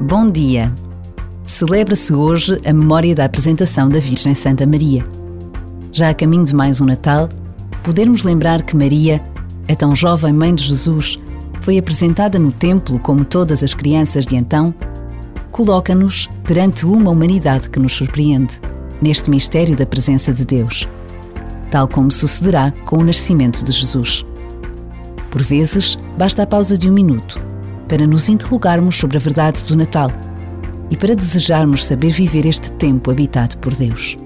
Bom dia! Celebra-se hoje a memória da apresentação da Virgem Santa Maria. Já a caminho de mais um Natal, podermos lembrar que Maria, a tão jovem mãe de Jesus, foi apresentada no templo como todas as crianças de então, coloca-nos perante uma humanidade que nos surpreende, neste mistério da presença de Deus, tal como sucederá com o nascimento de Jesus. Por vezes, basta a pausa de um minuto para nos interrogarmos sobre a verdade do Natal e para desejarmos saber viver este tempo habitado por Deus.